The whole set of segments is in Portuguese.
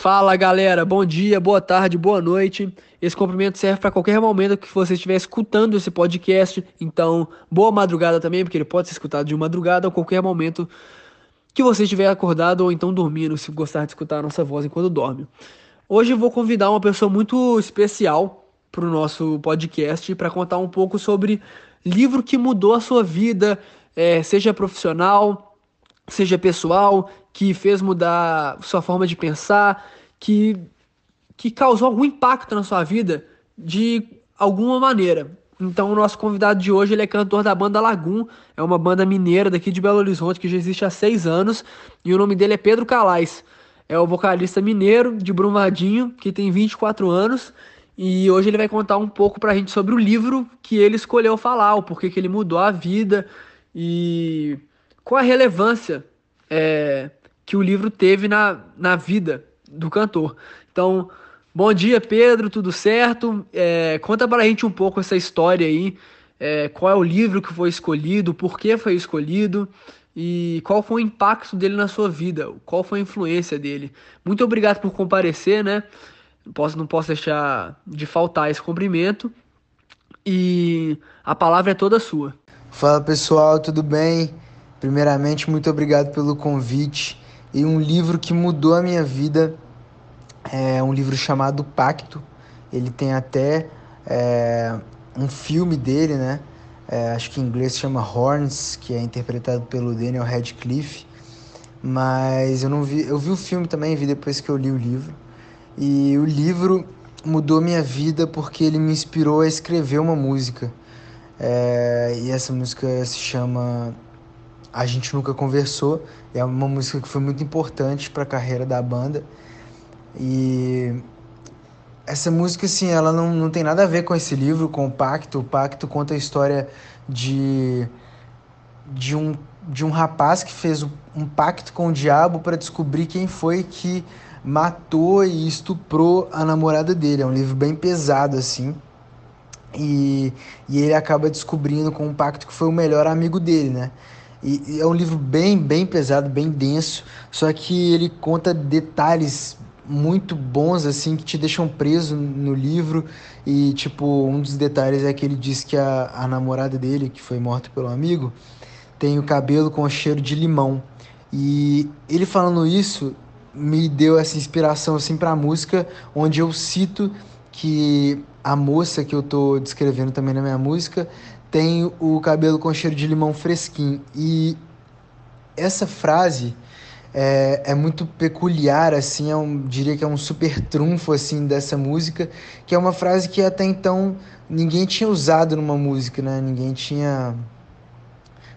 Fala galera, bom dia, boa tarde, boa noite. Esse cumprimento serve para qualquer momento que você estiver escutando esse podcast. Então, boa madrugada também, porque ele pode ser escutado de madrugada ou qualquer momento que você estiver acordado ou então dormindo, se gostar de escutar a nossa voz enquanto dorme. Hoje eu vou convidar uma pessoa muito especial para o nosso podcast para contar um pouco sobre livro que mudou a sua vida, é, seja profissional, seja pessoal, que fez mudar sua forma de pensar, que, que causou algum impacto na sua vida de alguma maneira. Então, o nosso convidado de hoje ele é cantor da banda Lagum, é uma banda mineira daqui de Belo Horizonte que já existe há seis anos, e o nome dele é Pedro Calais. É o vocalista mineiro de Brumadinho, que tem 24 anos, e hoje ele vai contar um pouco pra gente sobre o livro que ele escolheu falar, o porquê que ele mudou a vida e qual a relevância é, que o livro teve na, na vida do cantor. Então, bom dia, Pedro, tudo certo? É, conta para a gente um pouco essa história aí. É, qual é o livro que foi escolhido, por que foi escolhido e qual foi o impacto dele na sua vida, qual foi a influência dele. Muito obrigado por comparecer, né? Posso, não posso deixar de faltar esse cumprimento e a palavra é toda sua. Fala pessoal, tudo bem? Primeiramente, muito obrigado pelo convite e um livro que mudou a minha vida é um livro chamado Pacto. Ele tem até é, um filme dele, né? É, acho que em inglês chama Horns, que é interpretado pelo Daniel Radcliffe. Mas eu não vi, eu vi o filme também, vi depois que eu li o livro. E o livro mudou minha vida porque ele me inspirou a escrever uma música. É, e essa música se chama A Gente Nunca Conversou. É uma música que foi muito importante para a carreira da banda. E essa música, assim, ela não, não tem nada a ver com esse livro, com o Pacto. O Pacto conta a história de, de, um, de um rapaz que fez um pacto com o diabo para descobrir quem foi que matou e estuprou a namorada dele. É um livro bem pesado, assim. E, e ele acaba descobrindo com um pacto que foi o melhor amigo dele, né? E, e é um livro bem, bem pesado, bem denso, só que ele conta detalhes muito bons assim que te deixam preso no livro. E tipo um dos detalhes é que ele diz que a, a namorada dele que foi morta pelo amigo tem o cabelo com cheiro de limão. E ele falando isso me deu essa inspiração assim para a música onde eu cito que a moça que eu tô descrevendo também na minha música tem o cabelo com cheiro de limão fresquinho. E essa frase é, é muito peculiar, assim, é um, diria que é um super trunfo, assim, dessa música, que é uma frase que até então ninguém tinha usado numa música, né? Ninguém tinha,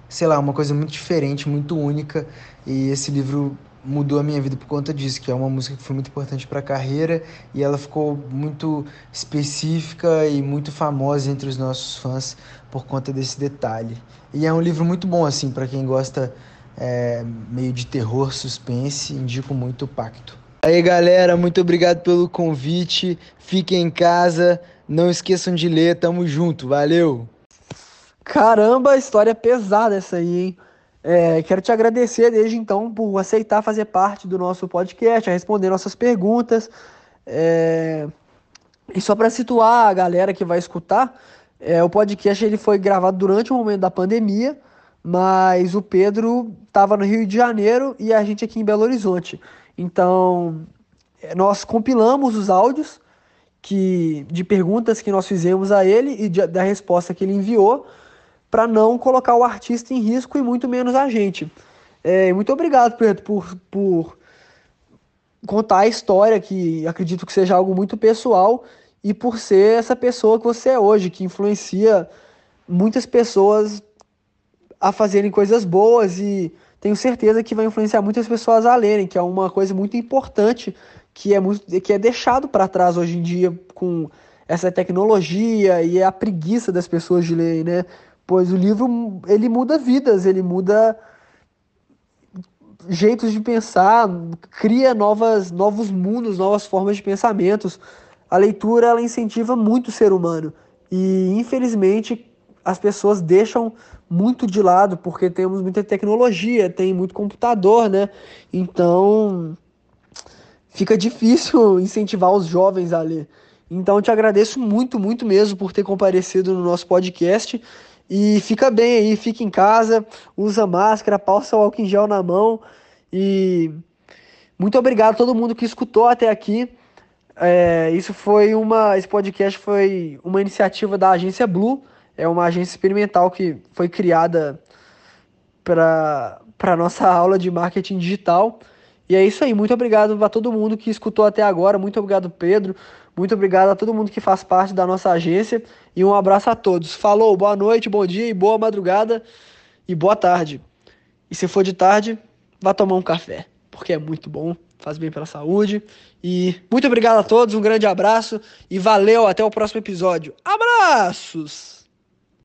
sei lá, uma coisa muito diferente, muito única, e esse livro mudou a minha vida por conta disso, que é uma música que foi muito importante para a carreira e ela ficou muito específica e muito famosa entre os nossos fãs por conta desse detalhe. E é um livro muito bom assim para quem gosta é, meio de terror, suspense, indico muito o Pacto. Aí galera, muito obrigado pelo convite. Fiquem em casa, não esqueçam de ler, tamo junto, valeu. Caramba, história pesada essa aí, hein? É, quero te agradecer desde então por aceitar fazer parte do nosso podcast, a responder nossas perguntas. É, e só para situar a galera que vai escutar, é, o podcast ele foi gravado durante o momento da pandemia, mas o Pedro estava no Rio de Janeiro e a gente aqui em Belo Horizonte. Então, é, nós compilamos os áudios que, de perguntas que nós fizemos a ele e de, da resposta que ele enviou para não colocar o artista em risco e muito menos a gente. É, muito obrigado, Pedro, por, por contar a história, que acredito que seja algo muito pessoal, e por ser essa pessoa que você é hoje, que influencia muitas pessoas a fazerem coisas boas e tenho certeza que vai influenciar muitas pessoas a lerem, que é uma coisa muito importante que é, muito, que é deixado para trás hoje em dia com essa tecnologia e a preguiça das pessoas de lerem, né? Pois o livro ele muda vidas, ele muda jeitos de pensar, cria novas, novos mundos, novas formas de pensamentos. A leitura ela incentiva muito o ser humano e infelizmente as pessoas deixam muito de lado porque temos muita tecnologia, tem muito computador, né? Então fica difícil incentivar os jovens a ler. Então te agradeço muito, muito mesmo por ter comparecido no nosso podcast. E fica bem aí, fica em casa, usa máscara, passa o álcool em gel na mão. E muito obrigado a todo mundo que escutou até aqui. É, isso foi uma. Esse podcast foi uma iniciativa da agência Blue. É uma agência experimental que foi criada para a nossa aula de marketing digital. E é isso aí. Muito obrigado a todo mundo que escutou até agora. Muito obrigado, Pedro. Muito obrigado a todo mundo que faz parte da nossa agência. E um abraço a todos. Falou, boa noite, bom dia e boa madrugada e boa tarde. E se for de tarde, vá tomar um café, porque é muito bom, faz bem pela saúde. E muito obrigado a todos, um grande abraço e valeu, até o próximo episódio. Abraços!